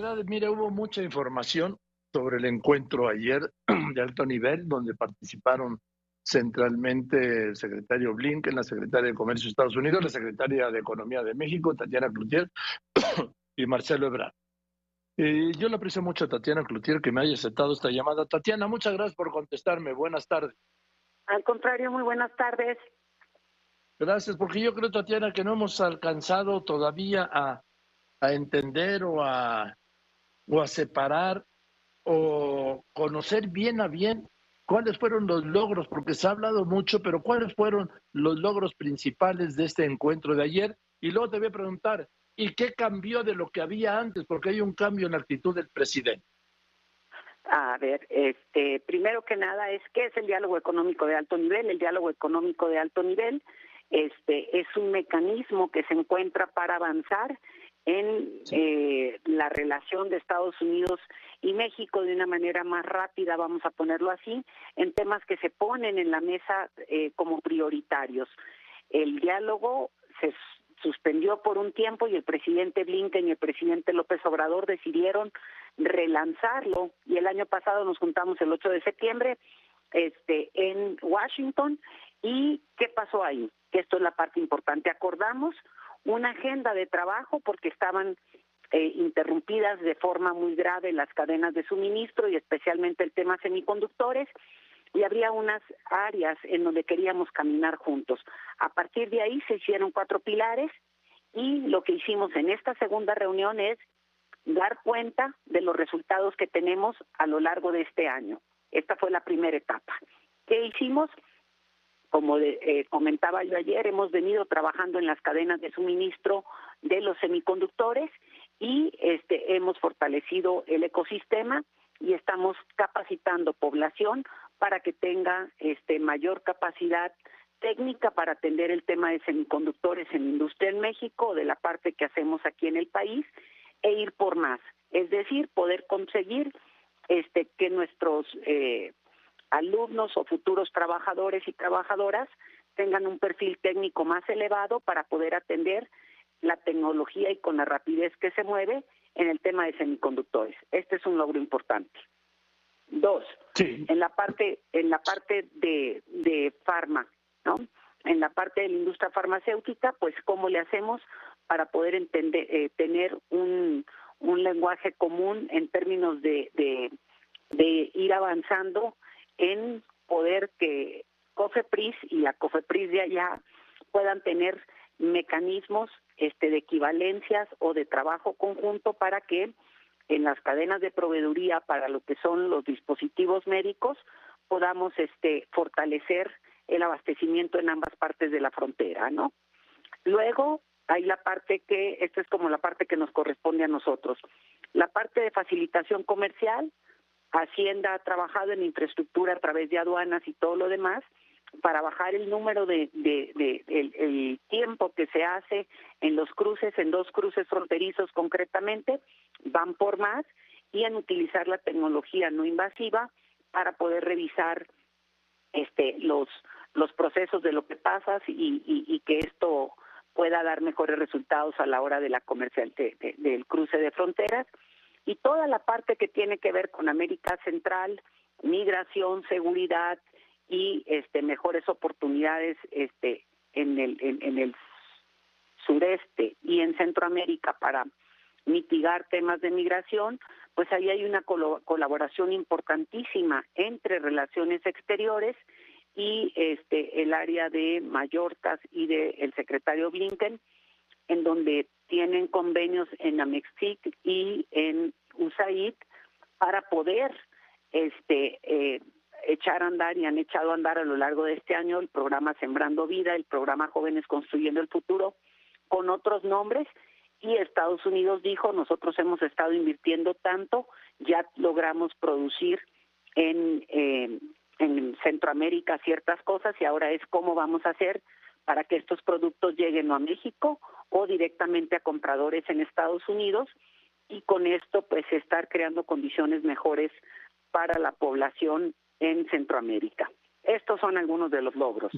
verdad, mire, hubo mucha información sobre el encuentro ayer de alto nivel, donde participaron centralmente el secretario Blinken, la secretaria de Comercio de Estados Unidos, la secretaria de Economía de México, Tatiana Cloutier, y Marcelo Ebrard. Eh, yo le aprecio mucho a Tatiana Cloutier que me haya aceptado esta llamada. Tatiana, muchas gracias por contestarme. Buenas tardes. Al contrario, muy buenas tardes. Gracias, porque yo creo, Tatiana, que no hemos alcanzado todavía a, a entender o a, o a separar o conocer bien a bien cuáles fueron los logros, porque se ha hablado mucho, pero cuáles fueron los logros principales de este encuentro de ayer. Y luego te voy a preguntar, ¿y qué cambió de lo que había antes? Porque hay un cambio en la actitud del presidente. A ver, este, primero que nada es qué es el diálogo económico de alto nivel. El diálogo económico de alto nivel este, es un mecanismo que se encuentra para avanzar en eh, la relación de Estados Unidos y México de una manera más rápida, vamos a ponerlo así, en temas que se ponen en la mesa eh, como prioritarios. El diálogo se suspendió por un tiempo y el presidente Blinken y el presidente López Obrador decidieron relanzarlo y el año pasado nos juntamos el 8 de septiembre este en Washington. Y qué pasó ahí que esto es la parte importante. Acordamos una agenda de trabajo porque estaban eh, interrumpidas de forma muy grave las cadenas de suministro y especialmente el tema semiconductores y habría unas áreas en donde queríamos caminar juntos. A partir de ahí se hicieron cuatro pilares y lo que hicimos en esta segunda reunión es dar cuenta de los resultados que tenemos a lo largo de este año. Esta fue la primera etapa. ¿Qué hicimos? Como eh, comentaba yo ayer, hemos venido trabajando en las cadenas de suministro de los semiconductores y este, hemos fortalecido el ecosistema y estamos capacitando población para que tenga este, mayor capacidad técnica para atender el tema de semiconductores en industria en México, de la parte que hacemos aquí en el país, e ir por más. Es decir, poder conseguir este, que nuestros eh, alumnos o futuros trabajadores y trabajadoras tengan un perfil técnico más elevado para poder atender la tecnología y con la rapidez que se mueve en el tema de semiconductores. Este es un logro importante. Dos, en la parte en la parte de, de farma, ¿no? En la parte de la industria farmacéutica, pues cómo le hacemos para poder entender eh, tener un, un lenguaje común en términos de, de, de ir avanzando en poder que COFEPRIS y la COFEPRIS de allá puedan tener mecanismos este, de equivalencias o de trabajo conjunto para que en las cadenas de proveeduría para lo que son los dispositivos médicos podamos este, fortalecer el abastecimiento en ambas partes de la frontera, ¿no? Luego hay la parte que, esta es como la parte que nos corresponde a nosotros, la parte de facilitación comercial, Hacienda ha trabajado en infraestructura a través de aduanas y todo lo demás para bajar el número de, de, el, tiempo que se hace en los cruces, en dos cruces fronterizos concretamente, van por más y en utilizar la tecnología no invasiva para poder revisar este los los procesos de lo que pasa y, y, que esto pueda dar mejores resultados a la hora de la comercial del cruce de fronteras y toda la parte que tiene que ver con América Central, migración, seguridad y este mejores oportunidades este en el en, sureste y en Centroamérica para mitigar temas de migración, pues ahí hay una colaboración importantísima entre relaciones exteriores y este el área de Mallorca y de el secretario Blinken en donde tienen convenios en Amexic y en USAID para poder este eh, echar a andar y han echado a andar a lo largo de este año el programa Sembrando Vida, el programa Jóvenes Construyendo el Futuro, con otros nombres. Y Estados Unidos dijo, nosotros hemos estado invirtiendo tanto, ya logramos producir en, eh, en Centroamérica ciertas cosas y ahora es cómo vamos a hacer para que estos productos lleguen a México o directamente a compradores en Estados Unidos y con esto pues estar creando condiciones mejores para la población en Centroamérica. Estos son algunos de los logros.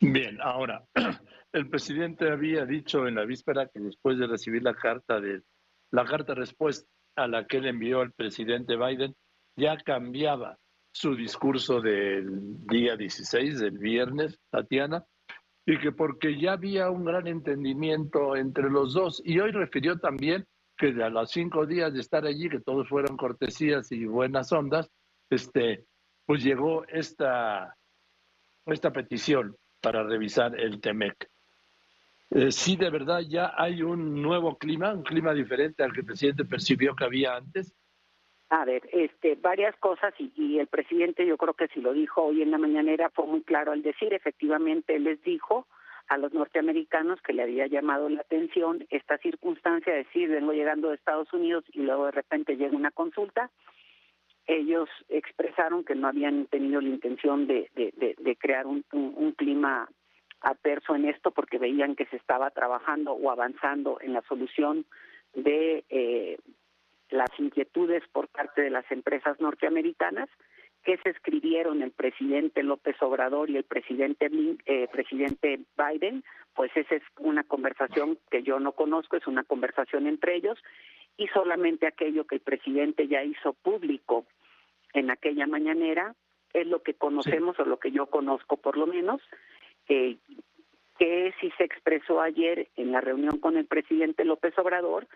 Bien. ahora, el presidente había dicho en la víspera que después de recibir la carta de la carta respuesta a la que le envió el presidente Biden ya cambiaba su discurso del día 16, del viernes, Tatiana, y que porque ya había un gran entendimiento entre los dos. Y hoy refirió también que a los cinco días de estar allí, que todos fueron cortesías y buenas ondas, este, pues llegó esta, esta petición para revisar el TEMEC. Eh, sí, de verdad ya hay un nuevo clima, un clima diferente al que el presidente percibió que había antes. A ver, este, varias cosas y, y, el presidente yo creo que si lo dijo hoy en la mañanera fue muy claro al decir, efectivamente él les dijo a los norteamericanos que le había llamado la atención esta circunstancia de decir vengo llegando de Estados Unidos y luego de repente llega una consulta. Ellos expresaron que no habían tenido la intención de, de, crear un, un, un clima adverso en esto porque veían que se estaba trabajando o avanzando en la solución de eh, las inquietudes por parte de las empresas norteamericanas que se escribieron el presidente López Obrador y el presidente eh, presidente Biden, pues esa es una conversación que yo no conozco, es una conversación entre ellos y solamente aquello que el presidente ya hizo público en aquella mañanera es lo que conocemos o lo que yo conozco por lo menos eh, que sí se expresó ayer en la reunión con el presidente López Obrador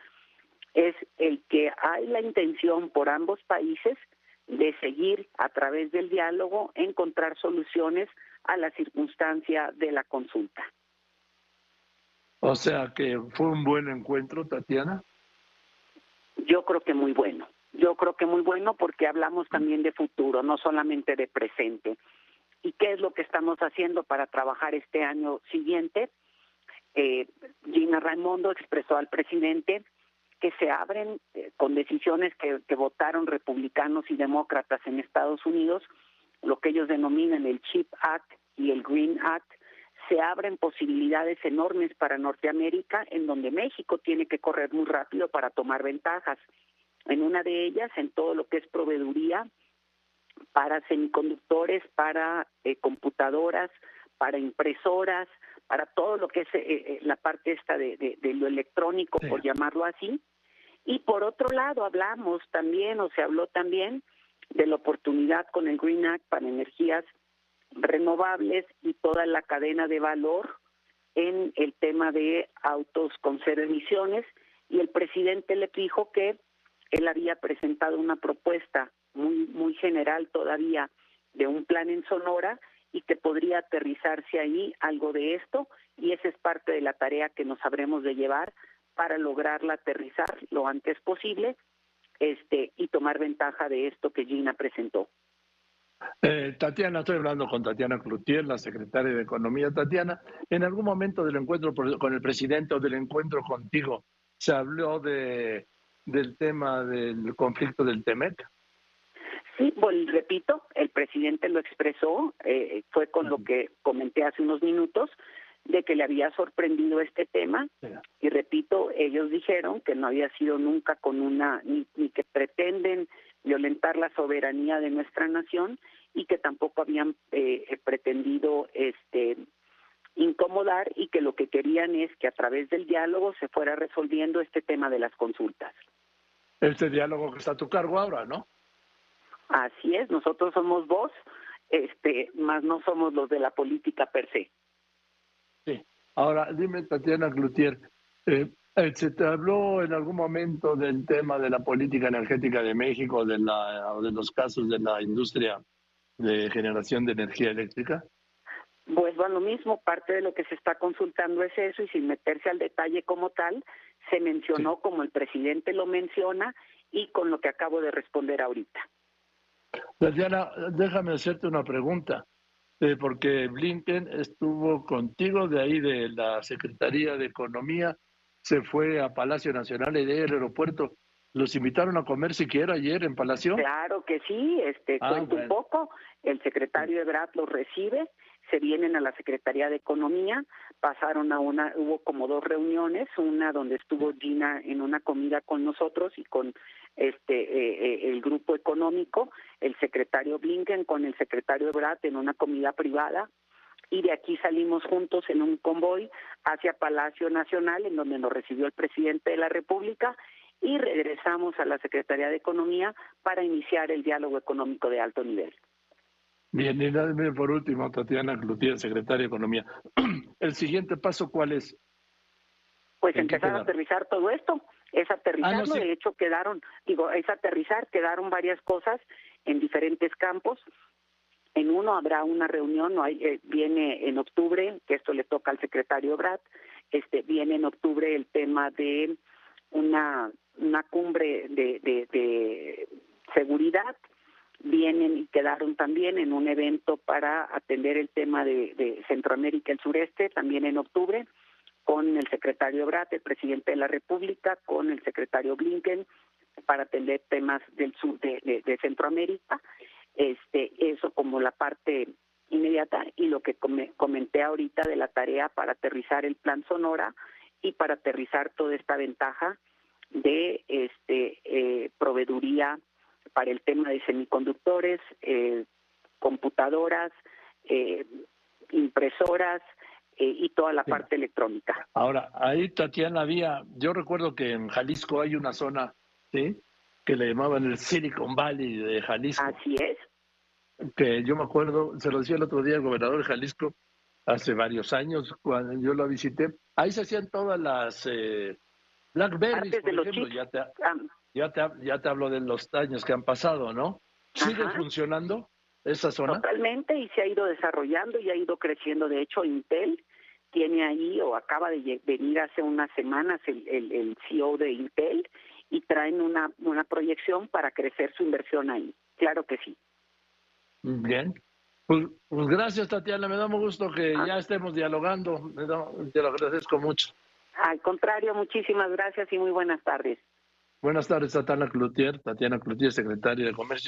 es el que hay la intención por ambos países de seguir a través del diálogo encontrar soluciones a la circunstancia de la consulta. O sea que fue un buen encuentro, Tatiana. Yo creo que muy bueno. Yo creo que muy bueno porque hablamos también de futuro, no solamente de presente y qué es lo que estamos haciendo para trabajar este año siguiente. Eh, Gina Raimondo expresó al presidente que se abren eh, con decisiones que, que votaron republicanos y demócratas en Estados Unidos, lo que ellos denominan el CHIP Act y el Green Act, se abren posibilidades enormes para Norteamérica, en donde México tiene que correr muy rápido para tomar ventajas. En una de ellas, en todo lo que es proveeduría, para semiconductores, para eh, computadoras, para impresoras, para todo lo que es eh, eh, la parte esta de, de, lo electrónico, por llamarlo así. Y por otro lado, hablamos también, o se habló también, de la oportunidad con el Green Act para energías renovables y toda la cadena de valor en el tema de autos con cero emisiones. Y el presidente le dijo que él había presentado una propuesta muy, muy general todavía de un plan en Sonora y que podría aterrizarse ahí algo de esto y esa es parte de la tarea que nos habremos de llevar para lograrla aterrizar lo antes posible este y tomar ventaja de esto que Gina presentó. Eh, Tatiana, estoy hablando con Tatiana Cloutier, la secretaria de Economía. Tatiana, en algún momento del encuentro con el presidente o del encuentro contigo, ¿se habló de, del tema del conflicto del TEMEC? Sí, bueno, repito, el presidente lo expresó, eh, fue con lo que comenté hace unos minutos, de que le había sorprendido este tema y repito, ellos dijeron que no había sido nunca con una, ni, ni que pretenden violentar la soberanía de nuestra nación y que tampoco habían eh, pretendido este incomodar y que lo que querían es que a través del diálogo se fuera resolviendo este tema de las consultas. Este diálogo que está a tu cargo ahora, ¿no? Así es, nosotros somos vos, este, más no somos los de la política per se. Sí. Ahora, dime, Tatiana Glutier, eh, eh, ¿se te habló en algún momento del tema de la política energética de México, de, la, de los casos de la industria de generación de energía eléctrica? Pues bueno, lo mismo, parte de lo que se está consultando es eso y sin meterse al detalle como tal, se mencionó como el presidente lo menciona y con lo que acabo de responder ahorita. Tatiana, déjame hacerte una pregunta, eh, porque Blinken estuvo contigo de ahí de la Secretaría de Economía, se fue a Palacio Nacional y del aeropuerto. ¿Los invitaron a comer siquiera ayer en Palacio? Claro que sí, este, ah, cuento un poco. El secretario Ebrard los recibe se vienen a la Secretaría de Economía, pasaron a una, hubo como dos reuniones, una donde estuvo Gina en una comida con nosotros y con este eh, eh, el grupo económico, el secretario Blinken con el secretario Brad en una comida privada y de aquí salimos juntos en un convoy hacia Palacio Nacional en donde nos recibió el presidente de la República y regresamos a la Secretaría de Economía para iniciar el diálogo económico de alto nivel. Bien, y por último, Tatiana Cloutier, secretaria de Economía. ¿El siguiente paso cuál es? Pues empezar a aterrizar todo esto, es aterrizarlo, ah, de hecho quedaron, digo, es aterrizar, quedaron varias cosas en diferentes campos. En uno habrá una reunión, no hay, eh, viene en octubre, que esto le toca al secretario Brad, este, viene en octubre el tema de una, una cumbre de, de, de seguridad, vienen y quedaron también en un evento para atender el tema de, de Centroamérica y el sureste, también en octubre con el secretario Brat, el presidente de la República, con el secretario Blinken, para atender temas del sur de, Centroamérica. Este, eso como la parte inmediata y lo que comenté ahorita de la tarea para aterrizar el plan Sonora y para aterrizar toda esta ventaja de este eh, proveeduría para el tema de semiconductores, eh, computadoras, eh, impresoras, eh, y toda la parte electrónica. Ahora, ahí Tatiana había, yo recuerdo que en Jalisco hay una zona, ¿sí? Que le llamaban el Silicon Valley de Jalisco. Así es. Que yo me acuerdo, se lo decía el otro día el gobernador de Jalisco, hace varios años, cuando yo lo visité, ahí se hacían todas las eh, Blackberries, por ejemplo, ya te, ya, te, ya te hablo de los años que han pasado, ¿no? ¿Sigue funcionando? esa zona? Totalmente, y se ha ido desarrollando y ha ido creciendo. De hecho, Intel tiene ahí, o acaba de venir hace unas semanas el, el, CEO de Intel, y traen una, una proyección para crecer su inversión ahí. Claro que sí. Bien. Pues, pues gracias, Tatiana. Me da mucho gusto que ah. ya estemos dialogando. te lo agradezco mucho. Al contrario, muchísimas gracias y muy buenas tardes. Buenas tardes, Tatiana Cloutier. Tatiana Cloutier, secretaria de Comercio.